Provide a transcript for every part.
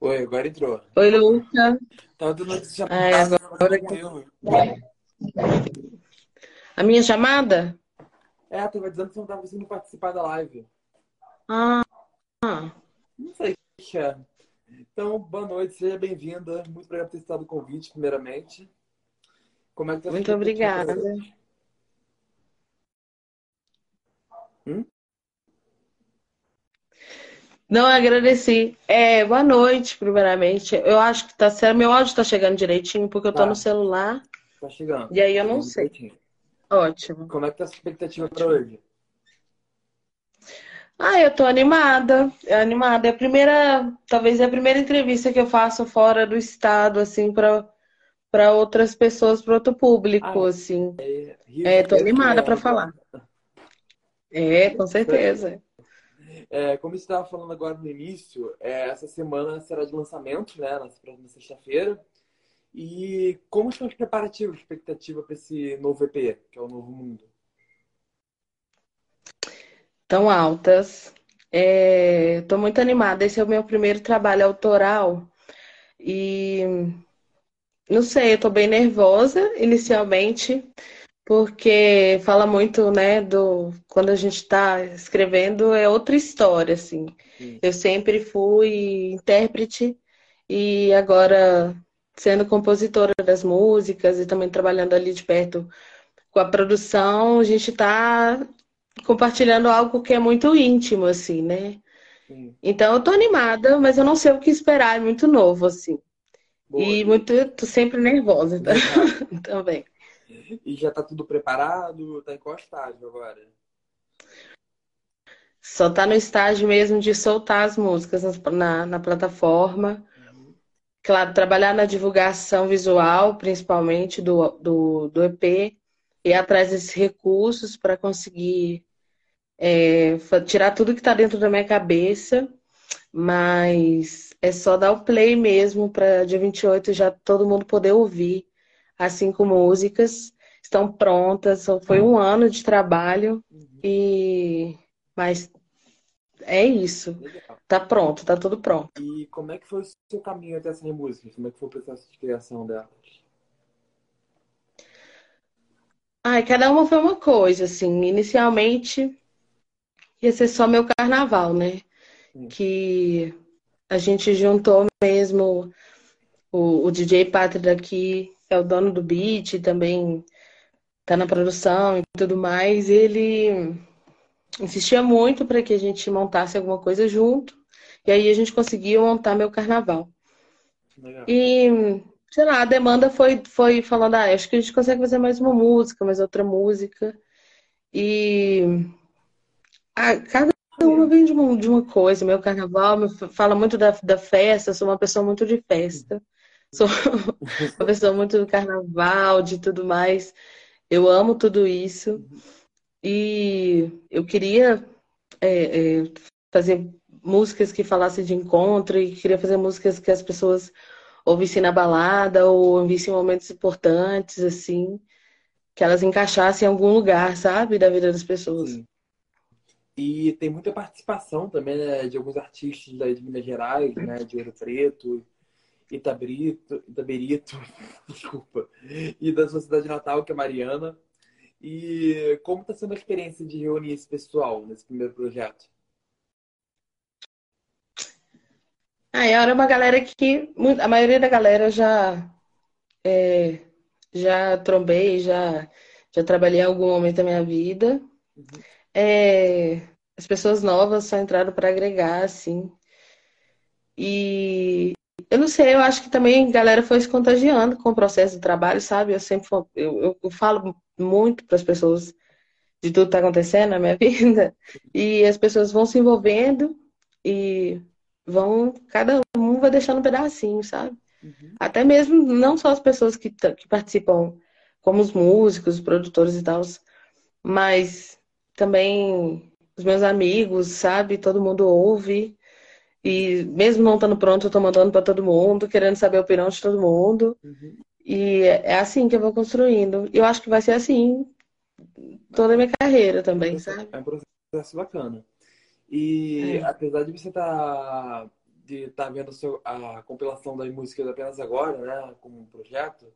Oi, agora entrou. Oi, Luca. Tava dando chamar, Ai, agora. A minha chamada? É, tava dizendo que você não tava conseguindo participar da live. Ah, ah. Não sei o que é. Então, boa noite, seja bem-vinda. Muito obrigado por ter estado o convite, primeiramente. Como é que tá muito obrigada. Hum? Não, agradeci. É, boa noite, primeiramente. Eu acho que tá certo. Meu áudio tá chegando direitinho, porque eu tô Tá. no celular. Tá chegando. E aí eu não sei. certinho. Ótimo. Como é que tá a sua expectativa para hoje? Ah, eu tô animada. É animada. É a primeira, talvez é a primeira entrevista que eu faço fora do estado, assim, para para outras pessoas, para outro público, Ah, assim. Rio É, de tô animada para é- falar. É, com certeza. É, como você estava falando agora no início, é, essa semana será de lançamento, né? Na próxima sexta-feira. E como estão os preparativos, expectativa para esse novo EP, que é o Novo Mundo? Tão altas. É, tô muito animada. Esse é o meu primeiro trabalho autoral. E não sei, eu bem nervosa inicialmente, porque fala muito, né, do quando a gente tá escrevendo é outra história, assim. Sim. Eu sempre fui intérprete e agora sendo compositora das músicas e também trabalhando ali de perto com a produção, a gente tá compartilhando algo que é muito íntimo, assim, né? Sim. Então eu tô animada, mas eu não sei o que esperar, é muito novo, assim. Boa. E muito, tô sempre nervosa tá? Também. E já está tudo preparado? Está em qual estágio agora? Só tá no estágio mesmo de soltar as músicas na, na plataforma. Uhum. Claro, trabalhar na divulgação visual, principalmente do, do, do EP, e atrás desses recursos para conseguir é, tirar tudo que está dentro da minha cabeça, mas é só dar o play mesmo para dia 28 já todo mundo poder ouvir as cinco músicas. Estão prontas, foi um ano de trabalho, e mas é isso. Legal. Tá pronto, tá tudo pronto. E como é que foi o seu caminho até essas músicas? Como é que foi o processo de criação delas? Ai, cada uma foi uma coisa, assim. Inicialmente ia ser só meu carnaval, né? Que a gente juntou mesmo o, o DJ Pátria daqui, é o dono do beat, também tá na produção e tudo mais. Ele insistia muito para que a gente montasse alguma coisa junto. E aí a gente conseguiu montar meu carnaval. Legal. E, sei lá, a demanda foi, foi falando, ah, acho que a gente consegue fazer mais uma música, mais outra música. E ah, cada uma vem de uma, de uma coisa. Meu carnaval me fala muito da, da festa, eu sou uma pessoa muito de festa. Sou uma pessoa muito do carnaval, de tudo mais. Eu amo tudo isso. E eu queria é, é, fazer músicas que falassem de encontro e queria fazer músicas que as pessoas ouvissem na balada ou ouvissem em momentos importantes, assim, que elas encaixassem em algum lugar, sabe, da vida das pessoas. Sim. E tem muita participação também, né, de alguns artistas de Minas Gerais, né, de Ouro Preto, Itabrito, Itaberito, desculpa, e da sua cidade natal, que é Mariana. E como está sendo a experiência de reunir esse pessoal nesse primeiro projeto? Ah, era uma galera que a maioria da galera já é, já trombei, já já trabalhei em algum momento da minha vida. Uhum. É, as pessoas novas só entraram para agregar, assim. E eu não sei, eu acho que também a galera foi se contagiando com o processo do trabalho, sabe? Eu sempre eu, eu, falo muito para as pessoas de tudo que está acontecendo na minha vida, e as pessoas vão se envolvendo e vão, cada um vai deixando um pedacinho, sabe? Uhum. Até mesmo não só as pessoas que, ta- que participam, como os músicos, os produtores e tal, mas também os meus amigos, sabe? Todo mundo ouve. E mesmo não estando pronto, eu tô mandando para todo mundo, querendo saber a opinião de todo mundo. Uhum. E é assim que eu vou construindo. E eu acho que vai ser assim toda a minha carreira também, sabe? É um processo bacana. E É. apesar de você estar de estar tá vendo a, sua, a compilação das músicas apenas agora, né, como um projeto,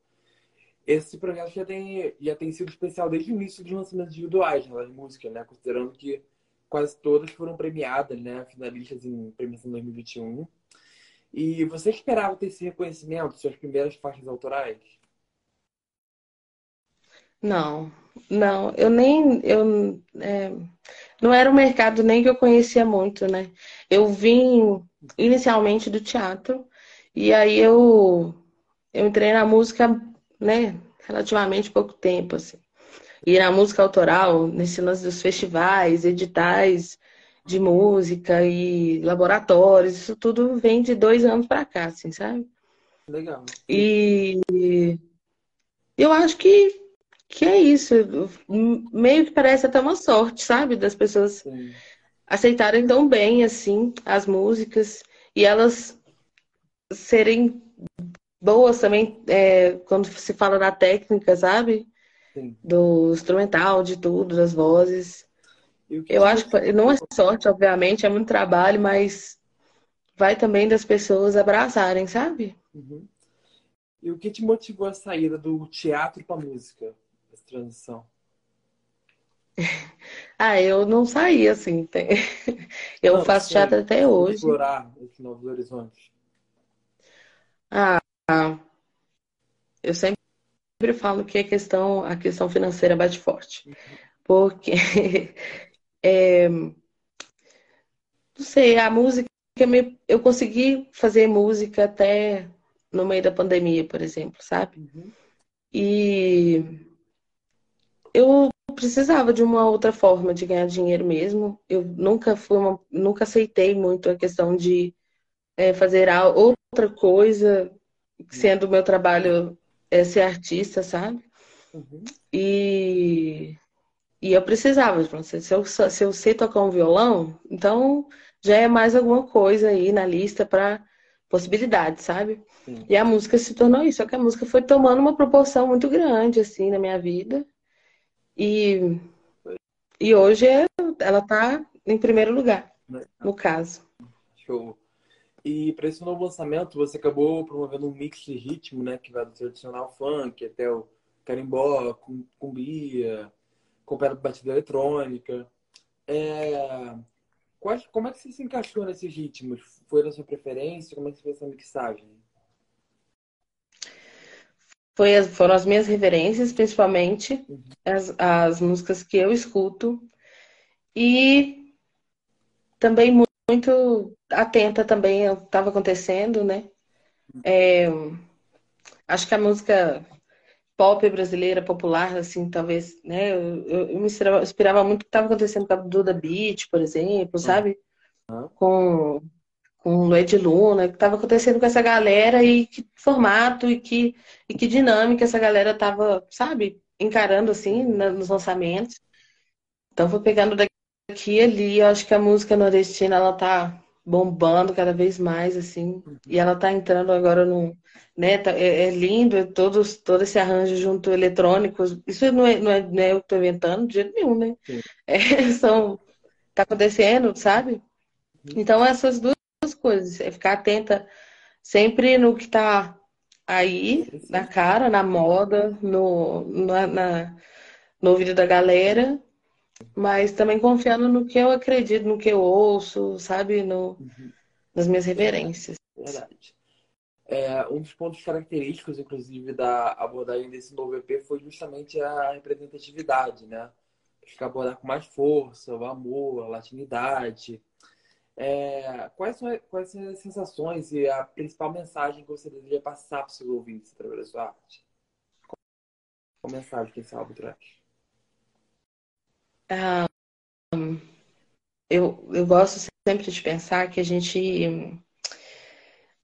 esse projeto já tem, já tem sido especial desde o início dos lançamentos individuais né, das músicas, né, considerando que quase todas foram premiadas, né, finalistas em premiação 2021. E você esperava ter esse reconhecimento, suas primeiras faixas autorais? Não, não, eu nem, eu, é, não era um mercado nem que eu conhecia muito, né? Eu vim inicialmente do teatro e aí eu, eu entrei na música, né, relativamente pouco tempo, assim. E na música autoral, nesse lance dos festivais, editais de música e laboratórios, isso tudo vem de dois anos para cá, assim, sabe? Legal. E eu acho que que é isso. Meio que parece até uma sorte, sabe? Das pessoas Sim. aceitarem tão bem, assim, as músicas e elas serem boas também é, quando se fala da técnica, sabe? Sim. Do instrumental, de tudo, das vozes. Eu acho que não é sorte, obviamente, é muito trabalho, mas vai também das pessoas abraçarem, sabe? Uhum. E o que te motivou a saída do teatro para música? transição? Ah, eu não saí assim. Tem... Eu não, faço teatro até hoje. Explorar esses novos horizontes. Ah, eu sempre falo que a questão, a questão financeira bate forte. Porque é, não sei, a música eu consegui fazer música até no meio da pandemia, por exemplo, sabe? Uhum. E eu precisava de uma outra forma de ganhar dinheiro mesmo. Eu nunca fui uma, nunca aceitei muito a questão de é, fazer outra coisa, sendo o meu trabalho é, ser artista, sabe? Uhum. E, e eu precisava, se eu, se eu sei tocar um violão, então já é mais alguma coisa aí na lista para possibilidades, sabe? Sim. E a música se tornou isso, só que a música foi tomando uma proporção muito grande, assim, na minha vida. E, e hoje é, ela está em primeiro lugar, no caso. Show. E para esse novo lançamento, você acabou promovendo um mix de ritmo, né? Que vai do tradicional funk até o carimbó, cumbia, de batida eletrônica. É... Quais, como é que você se encaixou nesses ritmos? Foi da sua preferência? Como é que você fez essa mixagem? foi foram as minhas referências, principalmente as, as músicas que eu escuto. E também muito atenta também ao que estava acontecendo, né? É, acho que a música pop brasileira, popular, assim, talvez, né? Eu, eu, eu me inspirava, inspirava muito o que estava acontecendo com a Duda Beat, por exemplo, sabe? Uhum. Com com o Ed Luna, o que estava acontecendo com essa galera e que formato e que, e que dinâmica essa galera estava, sabe, encarando assim nos lançamentos. Então foi pegando daqui e ali, eu acho que a música nordestina ela tá bombando cada vez mais assim, e ela tá entrando agora no, né, tá, é, é, lindo, é todos todo esse arranjo junto eletrônico. Isso não é, não é, não é eu que tô inventando de jeito nenhum, né? É, são tá acontecendo, sabe? Uhum. Então essas duas coisas. É ficar atenta sempre no que está aí, na cara, na moda, no, na, na, no ouvido da galera, mas também confiando no que eu acredito, no que eu ouço, sabe? No, uhum. Nas minhas reverências. Verdade. É, um dos pontos característicos, inclusive, da abordagem desse novo EP foi justamente a representatividade, né? Ficar abordar com mais força, o amor, a latinidade, é, quais, são, quais são as sensações e a principal mensagem que você deseja passar para os seus ouvintes através da sua arte? Qual mensagem que esse álbum traz? Ah, eu, eu gosto sempre de pensar que a gente,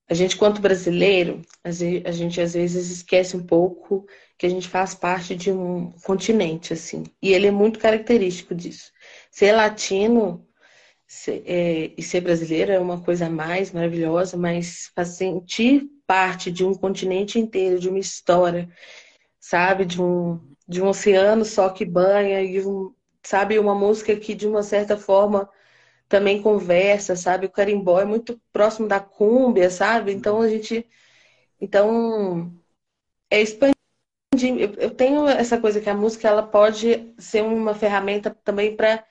a gente quanto brasileiro, a gente às vezes esquece um pouco que a gente faz parte de um continente, assim. E ele é muito característico disso. Ser latino ser, é, e ser brasileiro é uma coisa mais maravilhosa, mas sentir parte de um continente inteiro, de uma história, sabe? De um, de um oceano só que banha, e um, sabe? Uma música que, de uma certa forma, também conversa, sabe? O carimbó é muito próximo da cúmbia, sabe? Então a gente. Então, é expandir. Eu tenho essa coisa que a música ela pode ser uma ferramenta também para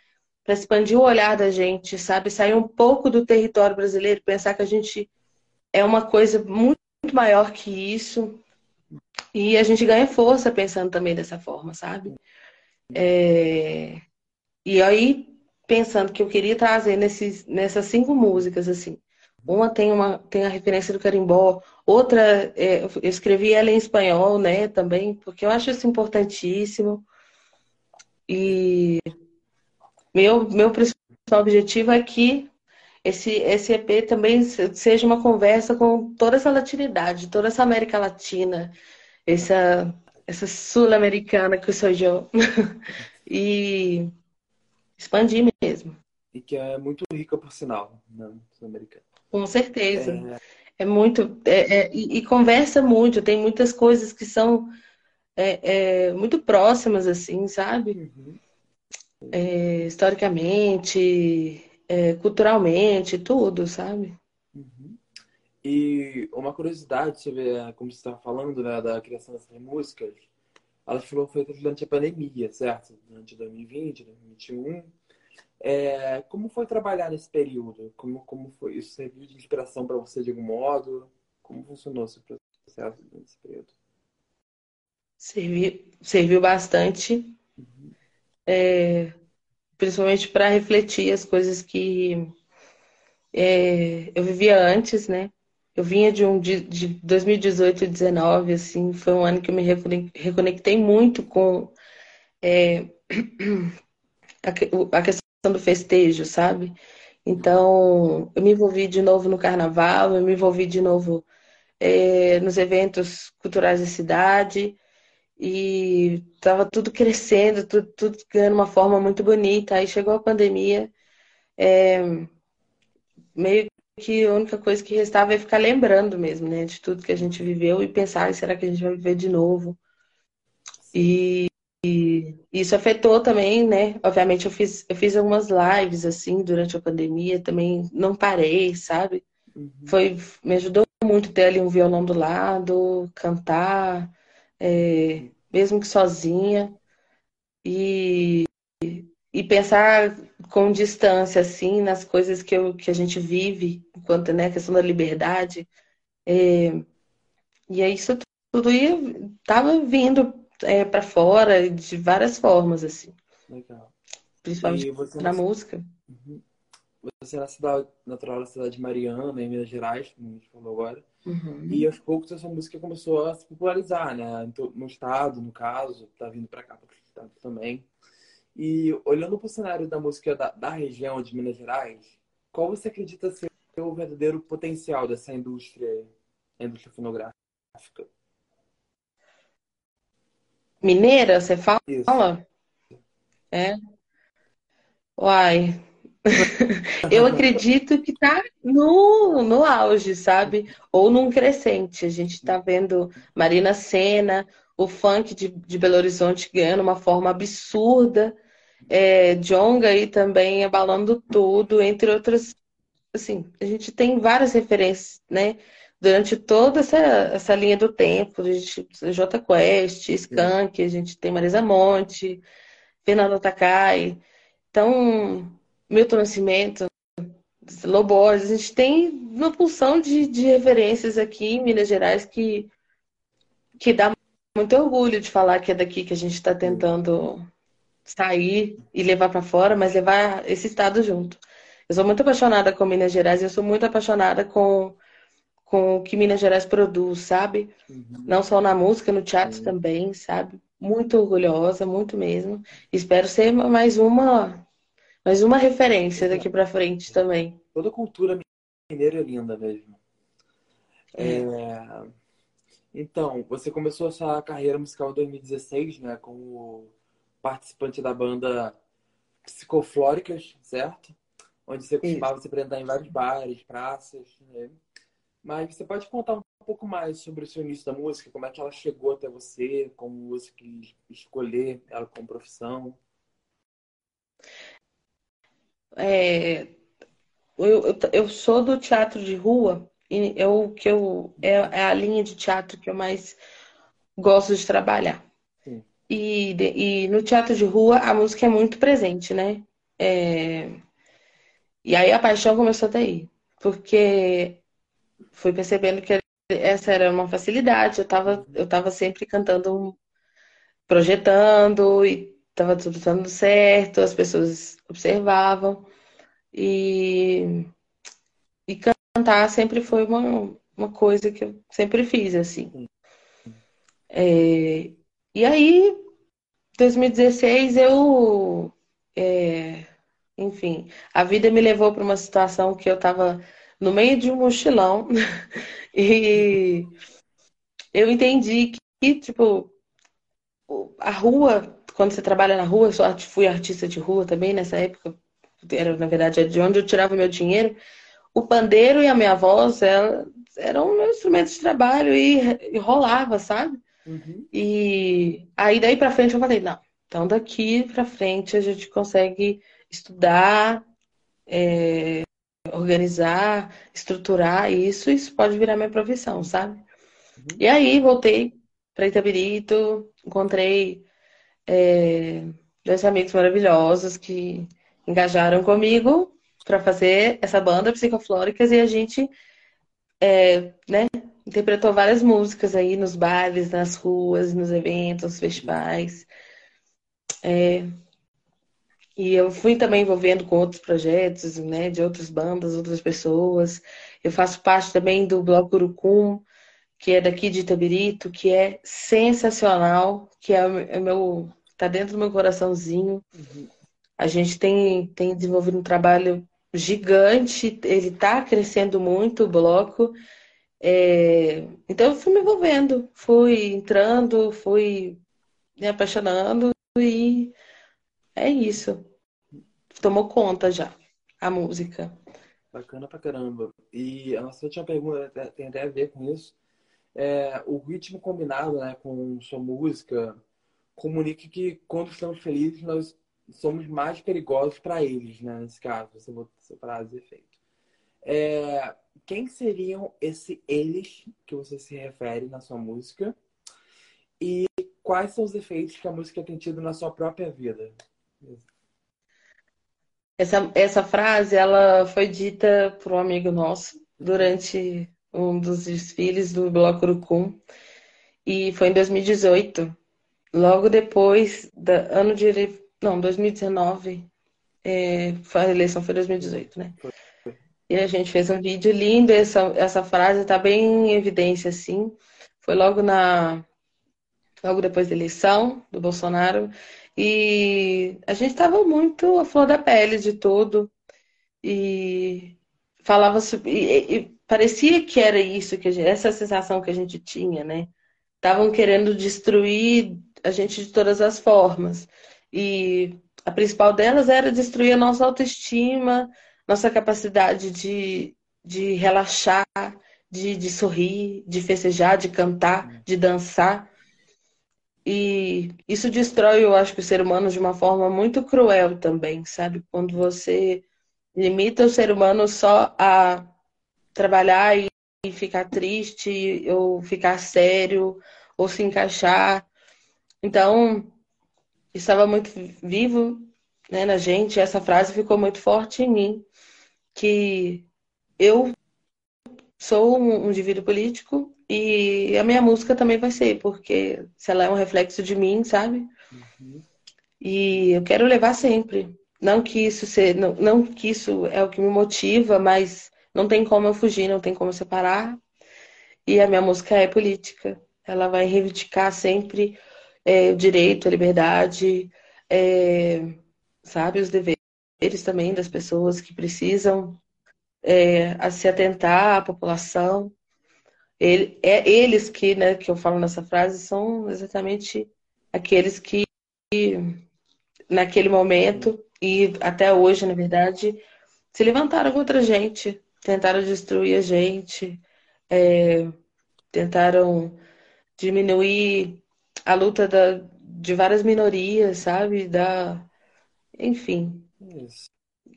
para expandir o olhar da gente, sabe? Sair um pouco do território brasileiro, pensar que a gente é uma coisa muito maior que isso. E a gente ganha força pensando também dessa forma, sabe? É... E aí, pensando que eu queria trazer nesses, nessas cinco músicas, assim. Uma tem, uma, tem a referência do carimbó, outra é, eu escrevi ela em espanhol, né, também, porque eu acho isso importantíssimo. E meu, meu principal objetivo é que esse, esse EP também seja uma conversa com toda essa latinidade, toda essa América Latina, essa, essa sul-americana que sou eu. e expandir mesmo. E que é muito rica, por sinal, né? sul-americana. Com certeza. É, é muito. É, é, e, e, conversa muito, tem muitas coisas que são é, é, muito próximas, assim, sabe? Uhum. É, historicamente, culturalmente, tudo, sabe? E uma curiosidade, vê, como você estava falando, né, da criação dessas músicas, elas foram feitas durante a pandemia, certo? Durante 2020, 2021. É, como foi trabalhar nesse período? Como, como foi? Isso serviu de inspiração para você de algum modo? Como funcionou esse processo nesse período? Serviu, serviu bastante, uhum. é, principalmente para refletir as coisas que é, eu vivia antes, né? Eu vinha de um de, de 2018 e 2019, assim, foi um ano que eu me reconectei muito com é, a, a questão do festejo, sabe? Então, eu me envolvi de novo no carnaval, eu me envolvi de novo é, nos eventos culturais da cidade e estava tudo crescendo, tudo, tudo, ganhando uma forma muito bonita. Aí chegou a pandemia, é, meio que a única coisa que restava é ficar lembrando mesmo, né, de tudo que a gente viveu e pensar, será que a gente vai viver de novo? E, e isso afetou também, né? Obviamente eu fiz, eu fiz algumas lives assim durante a pandemia, também não parei, sabe? Uhum. Foi, me ajudou muito ter ali um violão do lado, cantar, é, mesmo que sozinha. E e pensar com distância, assim, nas coisas que, eu, que a gente vive, enquanto, né, a questão da liberdade. É, e aí isso tudo ia, tava vindo é, para fora de várias formas, assim. Legal. Principalmente na música. Uhum. Você é na cidade natural da cidade de Mariana, em Minas Gerais, como a gente falou agora. Uhum. E aos poucos essa música começou a se popularizar, né? No estado, no caso, tá vindo para cá, para o estado também. E olhando para o cenário da música da, da região de Minas Gerais, qual você acredita ser o verdadeiro potencial dessa indústria, indústria fonográfica? Mineira, você fala? Isso. É. Uai. Eu acredito que está no, no auge, sabe? Ou num crescente. A gente está vendo Marina Senna, o funk de, de Belo Horizonte ganhando uma forma absurda é, Jonga aí também abalando tudo, entre outras. Assim, a gente tem várias referências, né? Durante toda essa, essa linha do tempo, a gente J Quest, Skank, a gente tem Marisa Monte, Fernando Takai, então Milton Nascimento, Loborges, a gente tem uma pulsão de, de referências aqui em Minas Gerais que, que dá muito orgulho de falar que é daqui que a gente está tentando sair e levar para fora, mas levar esse estado junto. Eu sou muito apaixonada com Minas Gerais e eu sou muito apaixonada com, com o que Minas Gerais produz, sabe? Uhum. Não só na música, no teatro uhum. também, sabe? Muito orgulhosa, muito mesmo. Espero ser mais uma mais uma referência daqui para frente também. Toda cultura mineira é linda mesmo. É. É... Então, você começou a sua carreira musical em 2016, né? Com o participante da banda Psicoflóricas, certo? Onde você costumava se apresentar em vários bares, praças. Né? Mas você pode contar um pouco mais sobre o seu início da música, como é que ela chegou até você, como você quis escolher ela como profissão? É, eu, eu, eu sou do teatro de rua, e eu, que eu, é, é a linha de teatro que eu mais gosto de trabalhar. E, e no teatro de rua a música é muito presente, né? É, e aí a paixão começou daí, porque fui percebendo que essa era uma facilidade. Eu tava, eu tava sempre cantando, projetando e tava tudo dando certo, as pessoas observavam e, e cantar sempre foi uma, uma coisa que eu sempre fiz assim. Sim. É, e aí, 2016 eu, é, enfim, a vida me levou para uma situação que eu tava no meio de um mochilão e eu entendi que, tipo, a rua, quando você trabalha na rua, eu fui artista de rua também nessa época, era na verdade de onde eu tirava meu dinheiro. O pandeiro e a minha voz ela- eram meus instrumentos de trabalho e, e rolava, sabe? Uhum. E aí daí pra frente eu falei, não, então daqui pra frente a gente consegue estudar, é, organizar, estruturar isso, isso pode virar minha profissão, sabe? Uhum. E aí voltei para Itabirito, encontrei é, dois amigos maravilhosos que engajaram comigo para fazer essa banda Psicoflóricas e a gente é, né, interpretou várias músicas aí nos bares, nas ruas, nos eventos, nos festivais. E eu fui também envolvendo com outros projetos, né, de outras bandas, outras pessoas. Eu faço parte também do Bloco Urucum, que é daqui de Itabirito, que é sensacional, que é é meu, tá dentro do meu coraçãozinho. Uhum. A gente tem, tem desenvolvido um trabalho gigante, ele está crescendo muito, o bloco. É, Então, eu fui me envolvendo, fui entrando, fui me apaixonando e é isso. Tomou conta já, a música. Bacana pra caramba. E a nossa última pergunta tem até a ver com isso. É, o ritmo combinado, né, com sua música comunica que quando estamos felizes nós somos mais perigosos para eles, né, nesse caso, você botou essa frase de efeito. É, quem seriam esse eles que você se refere na sua música? E quais são os efeitos que a música tem tido na sua própria vida? Essa, essa frase, ela foi dita por um amigo nosso durante um dos desfiles do Bloco Urucum e foi em 2018, logo depois da ano de não, 2019, é, a eleição foi 2018, né? Foi. E a gente fez um vídeo lindo, essa, essa frase tá bem em evidência, assim. Foi logo na, logo depois da eleição do Bolsonaro. E a gente estava muito à flor da pele de tudo. E falava sobre, e, e parecia que era isso, que gente- essa sensação que a gente tinha, né? Estavam querendo destruir a gente de todas as formas. E a principal delas era destruir a nossa autoestima, nossa capacidade de, de relaxar, de, de sorrir, de festejar, de cantar, de dançar. E isso destrói, eu acho, que o ser humano de uma forma muito cruel também, sabe? Quando você limita o ser humano só a trabalhar e ficar triste, ou ficar sério, ou se encaixar. Então, estava muito vivo, né, na gente, essa frase ficou muito forte em mim, que eu sou um indivíduo político e a minha música também vai ser, porque se ela é um reflexo de mim, sabe? Uhum. E eu quero levar sempre. Não que isso se, não, não que isso é o que me motiva, mas não tem como eu fugir, não tem como eu separar. E a minha música é política. Ela vai reivindicar sempre é, o direito, a liberdade, é, sabe, os deveres também das pessoas que precisam é, se atentar à população. Ele, é eles que, né, que eu falo nessa frase são exatamente aqueles que naquele momento e até hoje, na verdade, se levantaram contra a gente, tentaram destruir a gente, é, tentaram diminuir a luta da, de várias minorias, sabe? Da, enfim. Isso.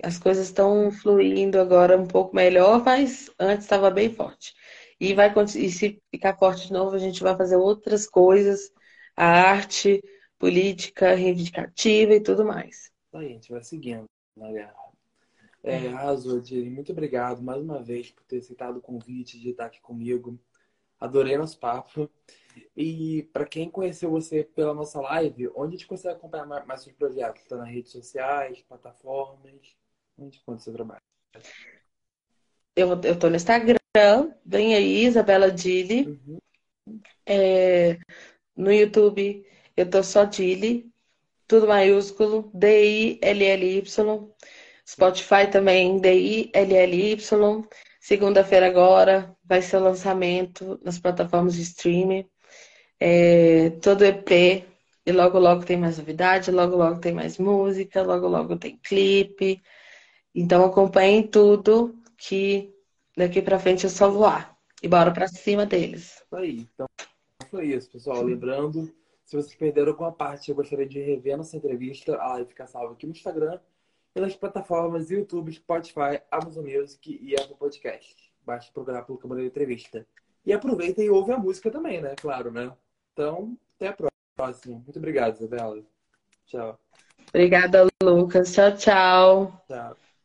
as coisas estão fluindo agora um pouco melhor, mas antes estava bem forte. E vai e se ficar forte de novo, a gente vai fazer outras coisas, a arte, política, reivindicativa e tudo mais. Aí, a gente vai seguindo na guerra. É, arrasou, Diri. Muito obrigado mais uma vez por ter aceitado o convite de estar aqui comigo. Adorei nosso papo. E para quem conheceu você pela nossa live, onde a gente consegue acompanhar mais seus projetos? Está nas redes sociais, plataformas? Onde conta o seu trabalho? Eu, tô no Instagram, vem aí, Isabela Dili. Uhum. É, no YouTube, eu tô só Dili, tudo maiúsculo, D-I-L-L-Y. Spotify também, D-I-L-L-Y. Segunda-feira agora vai ser o lançamento nas plataformas de streaming. É, todo EP. E logo, logo tem mais novidade, logo, logo tem mais música, logo, logo tem clipe. Então acompanhem tudo que daqui para frente é só voar. E bora para cima deles. Isso aí. Então foi isso, pessoal. Lembrando, se vocês perderam alguma parte, eu gostaria de rever nossa entrevista. A live fica salva aqui no Instagram pelas plataformas YouTube, Spotify, Amazon Music e Apple Podcast. Basta procurar pelo Câmara de Entrevista. E aproveita e ouve a música também, né? Claro, né? Então, até a próxima. Muito obrigado, Isabela. Tchau. Obrigada, Lucas. Tchau, tchau. Tchau.